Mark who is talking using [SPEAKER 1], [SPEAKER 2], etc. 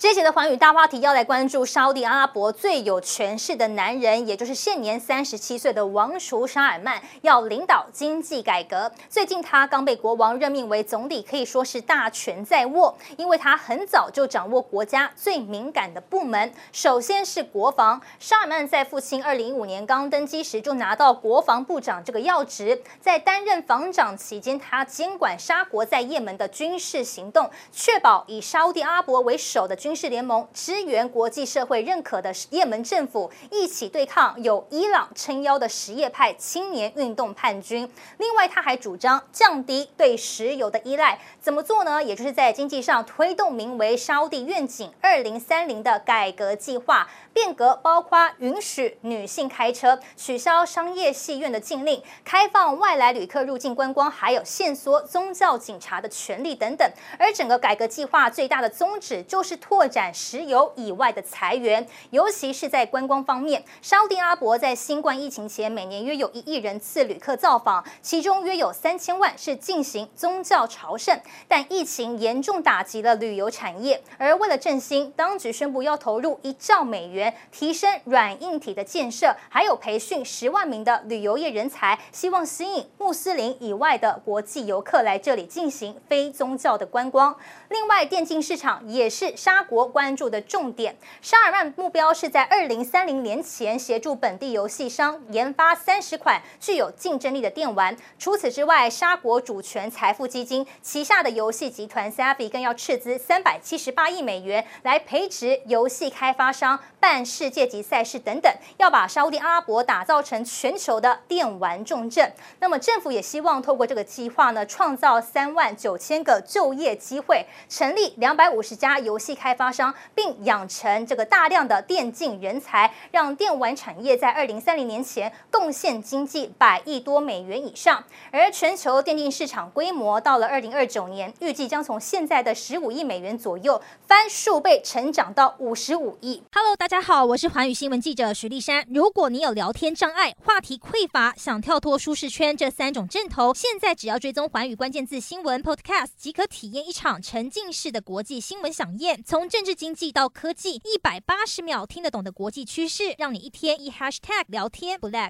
[SPEAKER 1] 这节的寰宇大话题要来关注沙乌地阿拉伯最有权势的男人，也就是现年三十七岁的王储沙尔曼，要领导经济改革。最近他刚被国王任命为总理，可以说是大权在握，因为他很早就掌握国家最敏感的部门。首先是国防，沙尔曼在父亲二零一五年刚登基时就拿到国防部长这个要职，在担任防长期间，他监管沙国在也门的军事行动，确保以沙乌地阿拉伯为首的军。军事联盟支援国际社会认可的也门政府，一起对抗有伊朗撑腰的什叶派青年运动叛军。另外，他还主张降低对石油的依赖，怎么做呢？也就是在经济上推动名为“沙地愿景二零三零”的改革计划。变革包括允许女性开车、取消商业戏院的禁令、开放外来旅客入境观光，还有限缩宗教警察的权利等等。而整个改革计划最大的宗旨就是拓拓展石油以外的财源，尤其是在观光方面。沙乌地阿伯在新冠疫情前每年约有一亿人次旅客造访，其中约有三千万是进行宗教朝圣。但疫情严重打击了旅游产业，而为了振兴，当局宣布要投入一兆美元。提升软硬体的建设，还有培训十万名的旅游业人才，希望吸引穆斯林以外的国际游客来这里进行非宗教的观光。另外，电竞市场也是沙国关注的重点。沙尔曼目标是在二零三零年前协助本地游戏商研发三十款具有竞争力的电玩。除此之外，沙国主权财富基金旗下的游戏集团 Safi 更要斥资三百七十八亿美元来培植游戏开发商。办世界级赛事等等，要把沙乌地阿拉伯打造成全球的电玩重镇。那么政府也希望透过这个计划呢，创造三万九千个就业机会，成立两百五十家游戏开发发商，并养成这个大量的电竞人才，让电玩产业在二零三零年前贡献经济百亿多美元以上。而全球电竞市场规模到了二零二九年，预计将从现在的十五亿美元左右翻数倍成长到五十五亿。
[SPEAKER 2] Hello，大家。好，我是环宇新闻记者徐丽珊。如果你有聊天障碍、话题匮乏，想跳脱舒适圈这三种症头，现在只要追踪环宇关键字新闻 Podcast，即可体验一场沉浸式的国际新闻饗宴。从从政治经济到科技，一百八十秒听得懂的国际趋势，让你一天一 Hashtag 聊天不 lag。